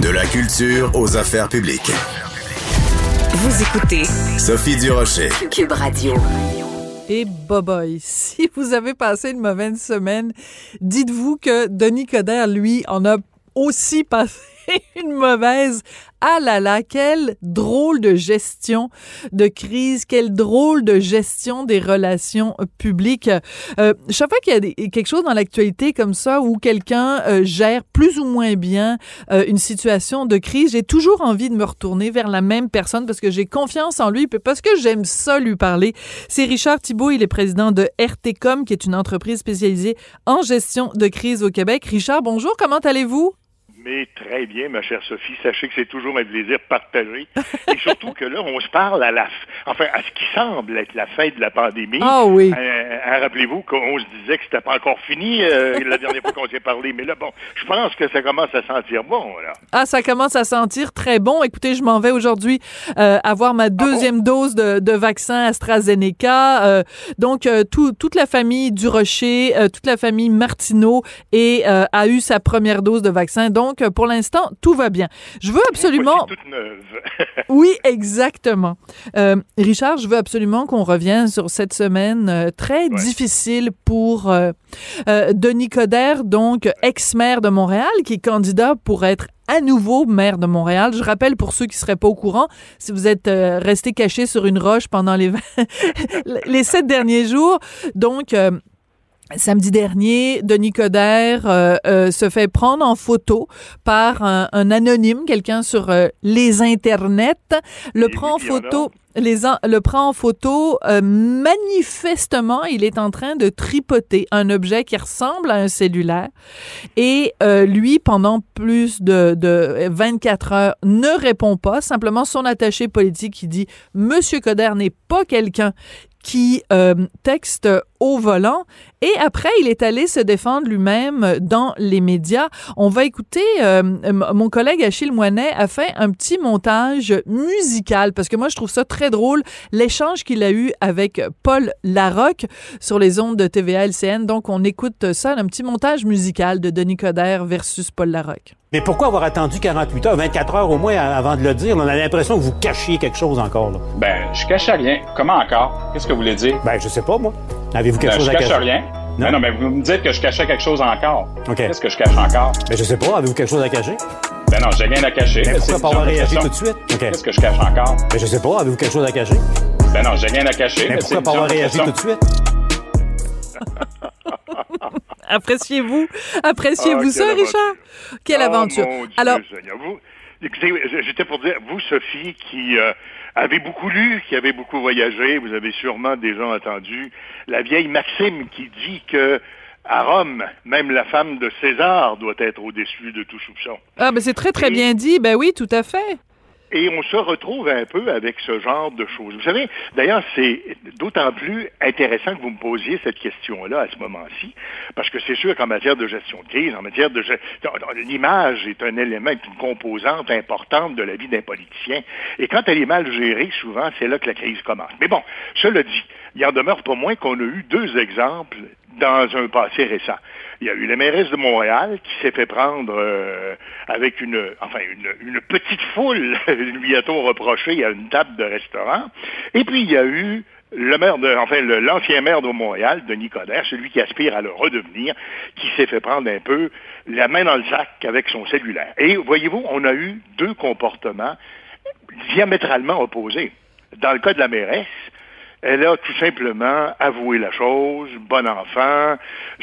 De la culture aux affaires publiques. Vous écoutez Sophie Durocher. Cube Radio. Et boboy, si vous avez passé une mauvaise semaine, dites-vous que Denis Coderre, lui, en a aussi passé une mauvaise. Ah là là, quelle drôle de gestion de crise, quelle drôle de gestion des relations publiques. Euh, chaque fois qu'il y a des, quelque chose dans l'actualité comme ça où quelqu'un euh, gère plus ou moins bien euh, une situation de crise, j'ai toujours envie de me retourner vers la même personne parce que j'ai confiance en lui, parce que j'aime ça lui parler. C'est Richard Thibault, il est président de RTCOM, qui est une entreprise spécialisée en gestion de crise au Québec. Richard, bonjour, comment allez-vous? Mais très bien, ma chère Sophie. Sachez que c'est toujours un plaisir partagé. Et surtout que là, on se parle à la, enfin, à ce qui semble être la fin de la pandémie. Ah oui. Euh, hein, Rappelez-vous qu'on se disait que c'était pas encore fini euh, la dernière fois qu'on s'est parlé. Mais là, bon, je pense que ça commence à sentir bon, là. Ah, ça commence à sentir très bon. Écoutez, je m'en vais aujourd'hui euh, avoir ma deuxième dose de, de, vaccin AstraZeneca. Euh, donc, euh, tout, toute la famille du Rocher, toute la famille Martineau et a eu sa première dose de vaccin. Donc, donc, pour l'instant, tout va bien. Je veux absolument... toute neuve. oui, exactement. Euh, Richard, je veux absolument qu'on revienne sur cette semaine euh, très difficile pour euh, Denis Coderre, donc ex-maire de Montréal, qui est candidat pour être à nouveau maire de Montréal. Je rappelle pour ceux qui seraient pas au courant, si vous êtes resté caché sur une roche pendant les les sept derniers jours, donc Samedi dernier, Denis Coderre euh, euh, se fait prendre en photo par un, anonyme, quelqu'un sur euh, les internets, le prend en photo. Les le prend en photo. manifestement, il est en train de tripoter un objet qui ressemble à un cellulaire. Et lui, pendant plus de, de 24 heures, ne répond pas. Simplement, son attaché politique qui dit Monsieur Coder n'est pas quelqu'un qui texte au volant. Et après, il est allé se défendre lui-même dans les médias. On va écouter, euh, mon collègue Achille Moinet a fait un petit montage musical, parce que moi, je trouve ça très drôle, l'échange qu'il a eu avec Paul Larocque sur les ondes de TVA LCN. Donc, on écoute ça, un petit montage musical de Denis Coderre versus Paul Larocque. Mais pourquoi avoir attendu 48 heures, 24 heures au moins avant de le dire? On a l'impression que vous cachiez quelque chose encore. Là. Ben, je cache rien. Comment encore? Qu'est-ce que vous voulez dire? Ben, je sais pas, moi. Avez-vous quelque ben, chose je à cacher? cache rien. Non? non, mais vous me dites que je cachais quelque chose encore. OK. Qu'est-ce que je cache encore? Ben, je sais pas. Avez-vous quelque chose à cacher? Ben non, j'ai rien à cacher. Mais pourquoi pas avoir réagi tout de suite? Qu'est-ce que je cache encore? Ben, je sais pas. Avez-vous quelque chose à cacher? Ben non, j'ai rien à cacher. Mais pourquoi pas avoir réagi tout de suite? Appréciez-vous, appréciez-vous Ah, ça, Richard? Quelle Oh, aventure. mon Dieu, Alors, Seigneur. Vous, écoutez, j'étais pour dire, vous, Sophie, qui euh, avez beaucoup lu, qui avez beaucoup voyagé, vous avez sûrement déjà entendu la vieille Maxime qui dit que à Rome, même la femme de César doit être au-dessus de tout soupçon. ah, ben c'est très, très Et- bien dit. Ben oui, tout à fait. Et on se retrouve un peu avec ce genre de choses. Vous savez, d'ailleurs, c'est d'autant plus intéressant que vous me posiez cette question-là à ce moment-ci, parce que c'est sûr qu'en matière de gestion de crise, en matière de ge- l'image est un élément, une composante importante de la vie d'un politicien. Et quand elle est mal gérée, souvent, c'est là que la crise commence. Mais bon, cela dit, il en demeure pas moins qu'on a eu deux exemples dans un passé récent. Il y a eu la mairesse de Montréal qui s'est fait prendre euh, avec une, enfin une, petite foule, lui a-t-on reproché à une table de restaurant. Et puis il y a eu le maire de, enfin l'ancien maire de Montréal, Denis Coderre, celui qui aspire à le redevenir, qui s'est fait prendre un peu la main dans le sac avec son cellulaire. Et voyez-vous, on a eu deux comportements diamétralement opposés. Dans le cas de la mairesse, elle a tout simplement avoué la chose, bon enfant,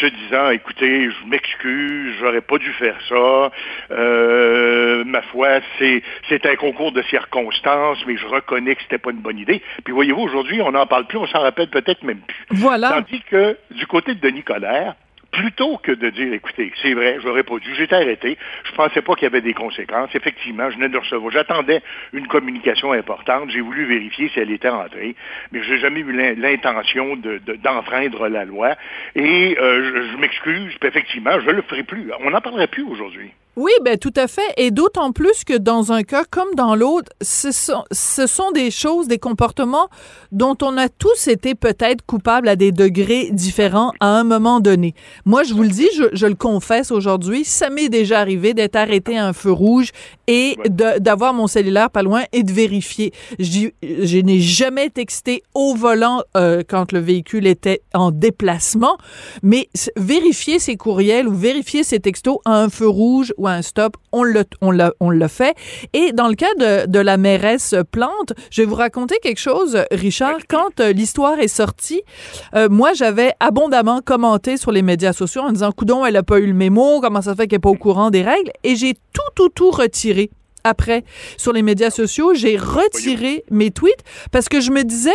se disant, écoutez, je m'excuse, j'aurais pas dû faire ça, euh, ma foi, c'est, c'est un concours de circonstances, mais je reconnais que c'était pas une bonne idée. Puis voyez-vous, aujourd'hui, on n'en parle plus, on s'en rappelle peut-être même plus. Voilà. Tandis que du côté de Denis Coderre, plutôt que de dire, écoutez, c'est vrai, j'aurais pas dû, j'étais arrêté, je pensais pas qu'il y avait des conséquences. Effectivement, je venais de recevoir, j'attendais une communication importante, j'ai voulu vérifier si elle était rentrée, mais j'ai jamais eu l'in- l'intention de- de- d'enfreindre la loi. Et euh, je, je m'excuse, effectivement, je le ferai plus. On n'en parlerait plus aujourd'hui. Oui, ben tout à fait. Et d'autant plus que dans un cas comme dans l'autre, ce sont, ce sont des choses, des comportements dont on a tous été peut-être coupables à des degrés différents à un moment donné. Moi, je vous le dis, je, je le confesse aujourd'hui, ça m'est déjà arrivé d'être arrêté à un feu rouge et d'avoir mon cellulaire pas loin et de vérifier. Je, je n'ai jamais texté au volant euh, quand le véhicule était en déplacement, mais vérifier ses courriels ou vérifier ses textos à un feu rouge ou à un stop, on l'a on l'a on l'a fait. Et dans le cas de, de la mairesse Plante, je vais vous raconter quelque chose, Richard. Quand euh, l'histoire est sortie, euh, moi j'avais abondamment commenté sur les médias sociaux en disant coudon, elle a pas eu le mémo, comment ça fait qu'elle est pas au courant des règles, et j'ai tout tout tout retiré après sur les médias sociaux, j'ai retiré mes tweets parce que je me disais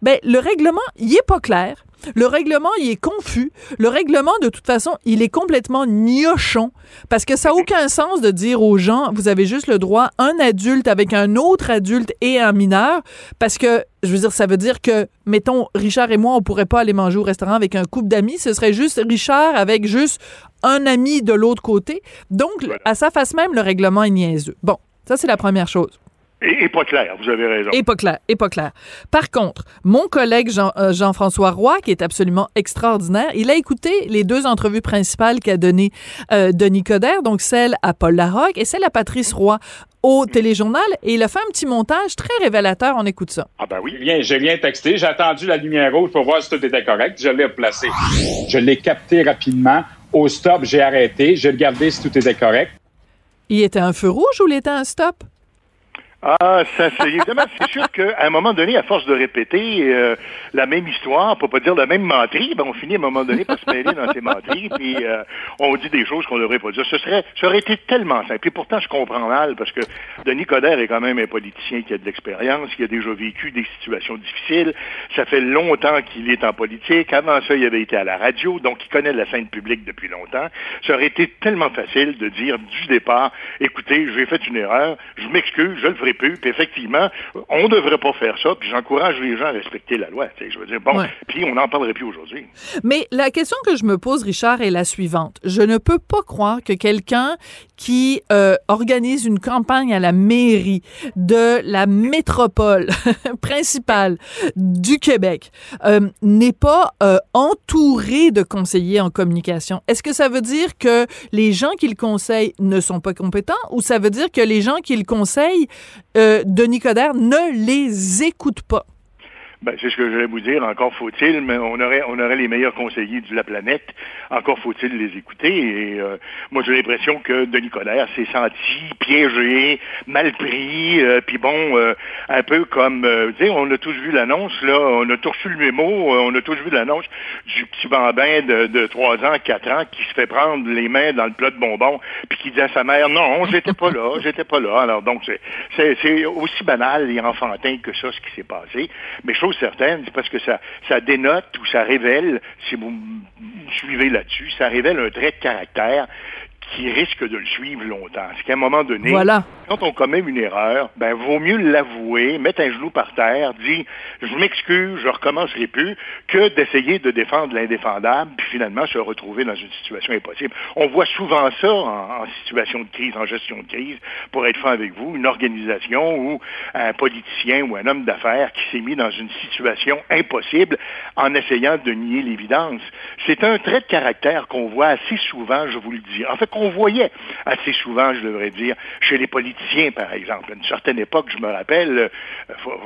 ben le règlement, il est pas clair. Le règlement, il est confus. Le règlement, de toute façon, il est complètement gnochon. Parce que ça n'a aucun sens de dire aux gens, vous avez juste le droit, un adulte avec un autre adulte et un mineur. Parce que, je veux dire, ça veut dire que, mettons, Richard et moi, on pourrait pas aller manger au restaurant avec un couple d'amis. Ce serait juste Richard avec juste un ami de l'autre côté. Donc, à sa face même, le règlement est niaiseux. Bon, ça, c'est la première chose. Et, et pas clair, vous avez raison. Et pas clair, et pas clair. Par contre, mon collègue Jean, euh, Jean-François Roy, qui est absolument extraordinaire, il a écouté les deux entrevues principales qu'a données euh, Denis Coderre, donc celle à Paul Larocque et celle à Patrice Roy au téléjournal, et il a fait un petit montage très révélateur. On écoute ça. Ah ben oui. J'ai rien, j'ai rien texté. J'ai attendu la lumière rouge pour voir si tout était correct. Je l'ai replacé. Je l'ai capté rapidement. Au stop, j'ai arrêté. J'ai regardé si tout était correct. Il était un feu rouge ou il était un stop? Ah, ça, c'est évidemment, c'est sûr qu'à un moment donné, à force de répéter euh, la même histoire, pour pas dire la même menterie, ben on finit à un moment donné par se mêler dans ces menteries, puis euh, on dit des choses qu'on devrait pas dire. Ce serait, ça aurait été tellement simple. Et pourtant, je comprends mal parce que Denis Coderre est quand même un politicien qui a de l'expérience, qui a déjà vécu des situations difficiles. Ça fait longtemps qu'il est en politique. Avant ça, il avait été à la radio, donc il connaît la scène publique depuis longtemps. Ça aurait été tellement facile de dire du départ, écoutez, j'ai fait une erreur, je m'excuse, je le ferai Puis effectivement, on devrait pas faire ça. Puis j'encourage les gens à respecter la loi. Je veux dire, bon, Ouais. puis on n'en parlerait plus aujourd'hui. Mais la question que je me pose, Richard, est la suivante. Je ne peux pas croire que quelqu'un qui euh, organise une campagne à la mairie de la métropole principale du Québec euh, n'est pas euh, entouré de conseillers en communication. Est-ce que ça veut dire que les gens qu'il conseille ne sont pas compétents ou ça veut dire que les gens qu'il conseille, euh, Denis Coderre, ne les écoute pas? Ben, c'est ce que j'allais vous dire. Encore faut-il, mais on aurait, on aurait les meilleurs conseillers de la planète. Encore faut-il les écouter. Et euh, moi, j'ai l'impression que Denis Coderre s'est senti piégé, mal pris. euh, Puis bon, euh, un peu comme, euh, tu sais, on a tous vu l'annonce là. On a tous reçu le mémo. euh, on a tous vu l'annonce du petit bambin de, de 3 ans, 4 ans qui se fait prendre les mains dans le plat de bonbons, puis qui dit à sa mère, non, j'étais pas là, j'étais pas là. Alors donc, c'est- aussi banal et enfantin que ça, ce qui s'est passé. Mais chose certaine, c'est parce que ça, ça dénote ou ça révèle, si vous me suivez là-dessus, ça révèle un trait de caractère qui risque de le suivre longtemps. C'est qu'à un moment donné, Voilà. quand on commet une erreur, ben vaut mieux l'avouer, mettre un genou par terre, dire je m'excuse, je recommencerai plus, que d'essayer de défendre l'indéfendable, puis finalement se retrouver dans une situation impossible. On voit souvent ça en, en situation de crise, en gestion de crise, pour être franc avec vous, une organisation ou un politicien ou un homme d'affaires qui s'est mis dans une situation impossible en essayant de nier l'évidence. C'est un trait de caractère qu'on voit assez souvent, je vous le dis. En fait, qu'on voyait assez souvent, je devrais dire, chez les politiciens, par exemple. À une certaine époque, je me rappelle, euh,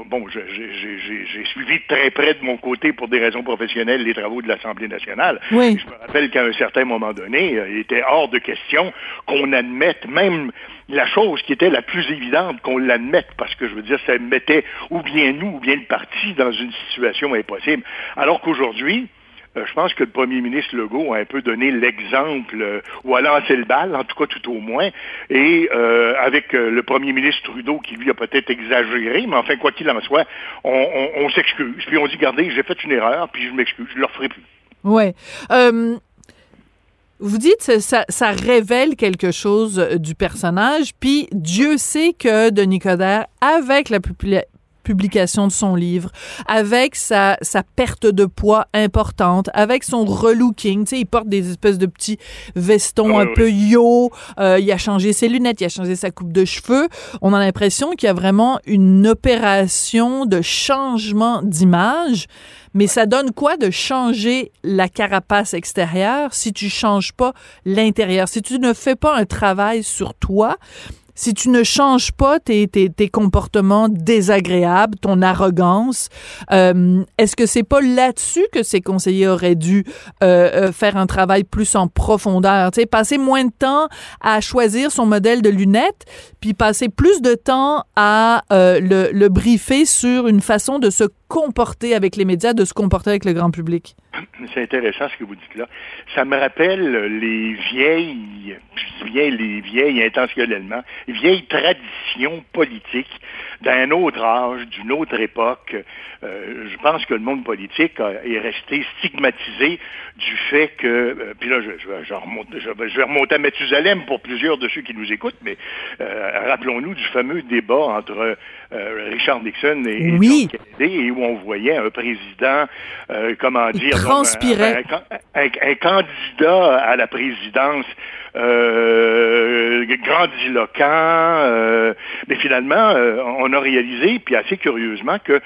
bon, j'ai suivi de très près de mon côté, pour des raisons professionnelles, les travaux de l'Assemblée nationale. Oui. Je me rappelle qu'à un certain moment donné, euh, il était hors de question qu'on admette même la chose qui était la plus évidente, qu'on l'admette, parce que je veux dire, ça mettait ou bien nous ou bien le parti dans une situation impossible. Alors qu'aujourd'hui, je pense que le premier ministre Legault a un peu donné l'exemple, euh, ou a lancé le bal, en tout cas tout au moins, et euh, avec euh, le premier ministre Trudeau qui lui a peut-être exagéré, mais enfin, quoi qu'il en soit, on, s'excuse, puis on dit, regardez, j'ai fait une erreur, puis je m'excuse, je ne le referai plus. Euh, vous dites ça, ça, révèle quelque chose euh, du personnage, puis Dieu sait que Denis Coderre, avec la publication de son livre, avec sa, sa perte de poids importante, avec son relooking, tu sais, il porte des espèces de petits vestons un oui, peu yo, euh, il a changé ses lunettes, il a changé sa coupe de cheveux. On a l'impression qu'il y a vraiment une opération de changement d'image. Mais ça donne quoi de changer la carapace extérieure si tu changes pas l'intérieur? Si tu ne fais pas un travail sur toi, si tu ne changes pas tes, tes, tes comportements désagréables, ton arrogance, euh, est-ce que c'est pas là-dessus que ces conseillers auraient dû euh, euh, faire un travail plus en profondeur? Tu sais, passer moins de temps à choisir son modèle de lunettes, puis passer plus de temps à euh, le, le briefer sur une façon de se comporter avec les médias, de se comporter avec le grand public? C'est intéressant ce que vous dites là. Ça me rappelle les vieilles, je dis bien les vieilles intentionnellement, vieilles traditions politiques d'un autre âge, d'une autre époque. Euh, je pense que le monde politique a- est resté stigmatisé du fait que, euh, puis là, je, je, remonte- je vais- remonter à Mathusalem pour plusieurs de ceux qui nous écoutent, mais euh, rappelons-nous du fameux débat entre Richard Nixon et, et Oui. John Kennedy, et où on voyait un président, euh, comment dire, donc, transpirait. un, un- un- un candidat à la présidence euh, grandiloquent, euh, mais finalement, euh, on a réalisé, puis assez curieusement, que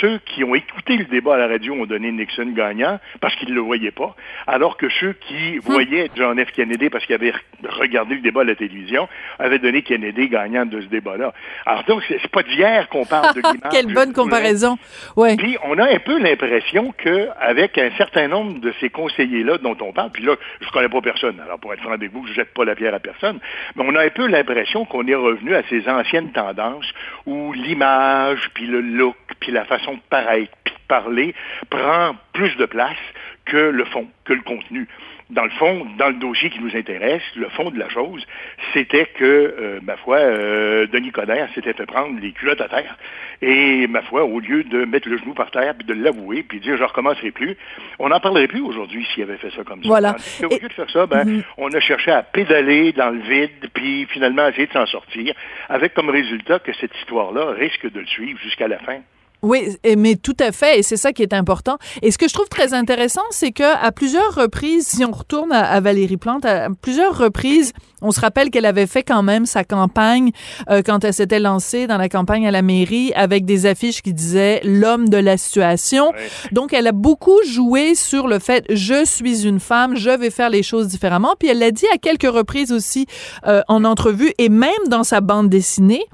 ceux qui ont écouté le débat à la radio ont donné Nixon gagnant parce qu'ils ne le voyaient pas, alors que ceux qui voyaient John F. Kennedy parce qu'ils avaient regardé le débat à la télévision avaient donné Kennedy gagnant de ce débat-là. Alors donc, c'est pas d'hier qu'on parle de l'image. Quelle bonne comparaison. Ouais. Puis on a un peu l'impression que avec un certain nombre de ces conseillers-là dont on parle, puis là, je connais pas personne, alors pour être franc avec vous, je jette pas la pierre à personne, mais on a un peu l'impression qu'on est revenu à ces anciennes tendances où l'image, puis le look, puis la façon de paraître, puis de parler prend plus de place que le fond, que le contenu. Dans le fond, dans le dossier qui nous intéresse, le fond de la chose, c'était que, euh, ma foi, euh, Denis Coderre s'était fait prendre les culottes à terre. Et, ma foi, au lieu de mettre le genou par terre, puis de l'avouer, puis de dire « je recommencerai plus », on n'en parlerait plus aujourd'hui s'il avait fait ça comme ça. Voilà. Et- lieu de faire ça, ben, Mhm. on a cherché à pédaler dans le vide, puis finalement essayer de s'en sortir, avec comme résultat que cette histoire-là risque de le suivre jusqu'à la fin. Oui, mais tout à fait, et c'est ça qui est important. Et ce que je trouve très intéressant, c'est que à plusieurs reprises, si on retourne à, à Valérie Plante, à, à plusieurs reprises, on se rappelle qu'elle avait fait quand même sa campagne euh, quand elle s'était lancée dans la campagne à la mairie avec des affiches qui disaient l'homme de la situation. Donc, elle a beaucoup joué sur le fait je suis une femme, je vais faire les choses différemment. Puis elle l'a dit à quelques reprises aussi euh, en entrevue et même dans sa bande dessinée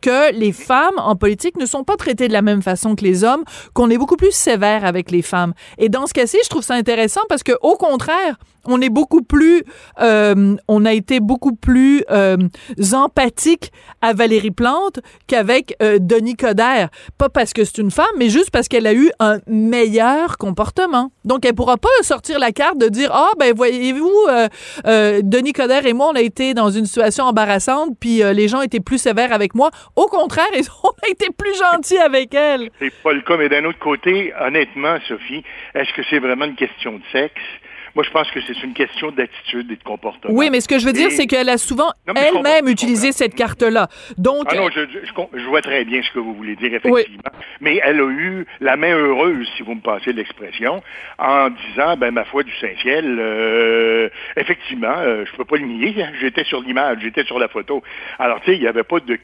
que les femmes en politique ne sont pas traitées de la même façon que les hommes, qu'on est beaucoup plus sévère avec les femmes. Et dans ce cas-ci, je trouve ça intéressant parce que au contraire, on est beaucoup plus, euh, on a été beaucoup plus euh, empathique à Valérie Plante qu'avec euh, Denis Coderre. Pas parce que c'est une femme, mais juste parce qu'elle a eu un meilleur comportement. Donc, elle pourra pas sortir la carte de dire ah ben voyez-vous, euh, Denis Coderre et moi, on a été dans une situation embarrassante, puis les gens étaient plus sévères avec moi. Au contraire, ils ont été plus gentils avec elle. C'est pas le cas, mais d'un autre côté, honnêtement, Sophie, est-ce que c'est vraiment une question de sexe? Moi, je pense que c'est une question d'attitude et de comportement. Oui, mais ce que je veux dire, Et- c'est qu'elle a souvent elle-même utilisé cette carte-là. Donc, Ah non, je, vois très bien ce que vous voulez dire, effectivement. Mais elle a eu la main heureuse, si vous me passez l'expression, en disant, ben ma foi du Saint-Ciel, euh, effectivement, euh, je peux pas le nier, hein, j'étais sur l'image, j'étais sur la photo. Alors, tu sais, il n'y avait pas de,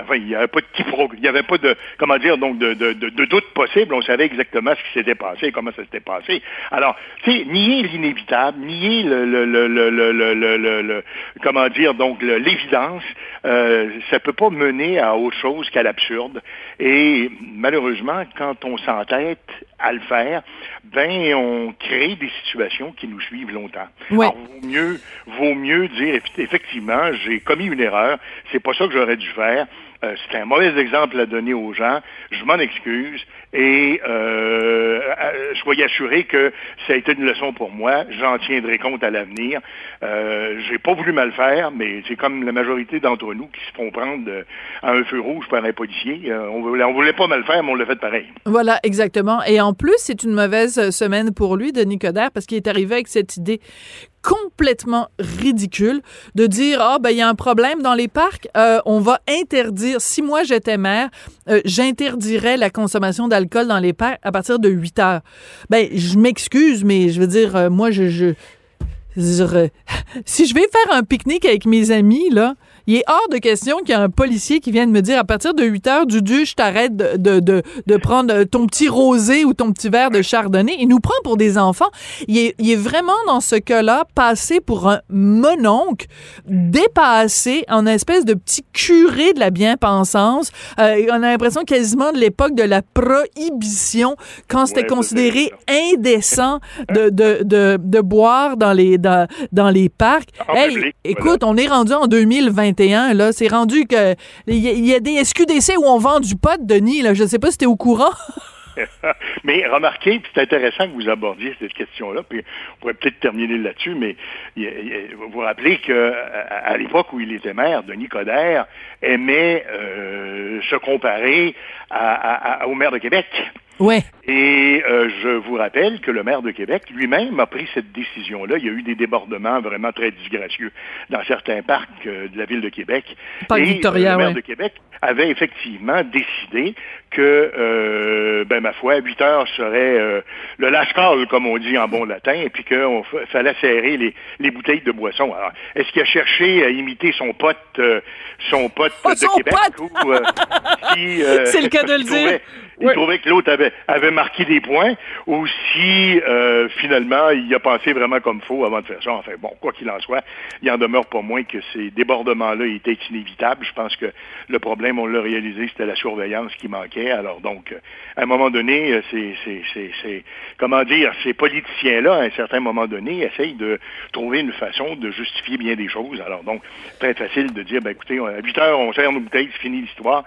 enfin, il y avait pas de il y avait pas de, comment dire, donc de, de, de, de doute possible. On savait exactement ce qui s'était passé, comment ça s'était passé. Alors, tu sais, nier l'inévitable, nier le, le, le, le, le, le, le- le- le- comment dire, donc l'évidence, euh, ça peut pas mener à autre chose qu'à l'absurde. Et malheureusement, quand on s'entête à le faire, ben on crée des situations qui nous suivent longtemps. Ouais. Alors, vaut mieux, vaut mieux dire eff- effectivement, j'ai commis une erreur, c'est pas ça que j'aurais dû faire. Euh, c'est un mauvais exemple à donner aux gens. Je m'en excuse et euh, euh, soyez assurés que ça a été une leçon pour moi. J'en tiendrai compte à l'avenir. Euh, j'ai pas voulu mal faire, mais c'est comme la majorité d'entre nous qui se font prendre euh, à un feu rouge par un policier. Euh, on, voulait, on voulait pas mal faire, mais on l'a fait pareil. Voilà, exactement. Et en plus, c'est une mauvaise semaine pour lui, Denis Coderre, parce qu'il est arrivé avec cette idée complètement ridicule de dire ah ben il y a un problème dans les parcs euh, on va interdire si moi j'étais maire euh, j'interdirais la consommation d'alcool dans les parcs à partir de 8 heures ben je m'excuse mais je veux dire euh, moi je, je, je si je vais faire un pique-nique avec mes amis là il est hors de question qu'il y ait un policier qui vienne me dire à partir de 8 heures, Dudu, je t'arrête de, de, de, de, prendre ton petit rosé ou ton petit verre de chardonnay. Il nous prend pour des enfants. Il est, il est vraiment dans ce cas-là passé pour un mononcle, dépassé en espèce de petit curé de la bien-pensance. Euh, on a l'impression quasiment de l'époque de la prohibition, quand c'était considéré indécent de, de, de, de, boire dans les, dans, dans les parcs. hey, écoute, on est rendu en 2020 là. C'est rendu que il y, a des SQDC où on vend du pot, Denis. Je ne sais pas si tu es au courant. mais remarquez, c'est intéressant que vous abordiez cette question-là, puis on pourrait peut-être terminer là-dessus, mais vous vous rappelez qu'à l'époque où il était maire, Denis Coderre aimait euh, se comparer au maire de Québec. Ouais. Et euh, je vous rappelle que le maire de Québec lui-même a pris cette décision-là. Il y a eu des débordements vraiment très disgracieux dans certains parcs euh, de la ville de Québec. Parc et Victoria, le maire de Québec avait effectivement décidé que, euh, ben ma foi, 8 heures serait le lascal, comme on dit en bon latin, et puis qu'il fallait serrer les, les, bouteilles de boisson. Alors, est-ce qu'il a cherché à imiter son pote, son pote oh, de Québec? Ou, si, C'est le cas de le dire il trouvait que l'autre avait, avait marqué des points, ou si euh, finalement il a pensé vraiment comme faux avant de faire ça. Enfin bon, quoi qu'il en soit, il en demeure pas moins que ces débordements-là étaient inévitables. Je pense que le problème, on l'a réalisé, c'était la surveillance qui manquait. Alors donc, à un moment donné, c'est, c'est, c'est, comment dire, ces politiciens-là, à un certain moment donné, essayent de trouver une façon de justifier bien des choses. Alors donc, très facile de dire, ben écoutez, à 8 heures, on sert nos bouteilles, c'est fini l'histoire.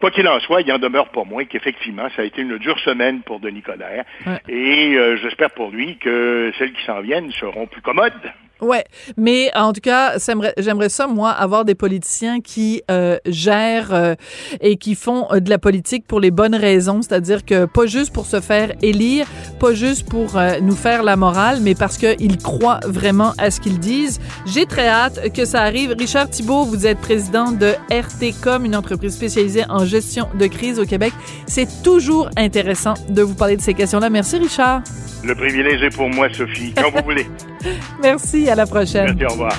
Quoi qu'il en soit, il en demeure pas moins qu'effectivement, ça a été une dure semaine pour Denis Coderre. Et euh, j'espère pour lui que celles qui s'en viennent seront plus commodes. Ouais, mais en tout cas, j'aimerais ça moi avoir des politiciens qui euh, gèrent euh, et qui font euh, de la politique pour les bonnes raisons, c'est-à-dire que pas juste pour se faire élire, pas juste pour nous faire la morale, mais parce qu'ils croient vraiment à ce qu'ils disent. J'ai très hâte que ça arrive. Richard Thibault, vous êtes président de RTCom, une entreprise spécialisée en gestion de crise au Québec. C'est toujours intéressant de vous parler de ces questions-là. Merci Richard. Le privilège est pour moi, Sophie, quand vous voulez. Merci, à la prochaine. Merci, au revoir.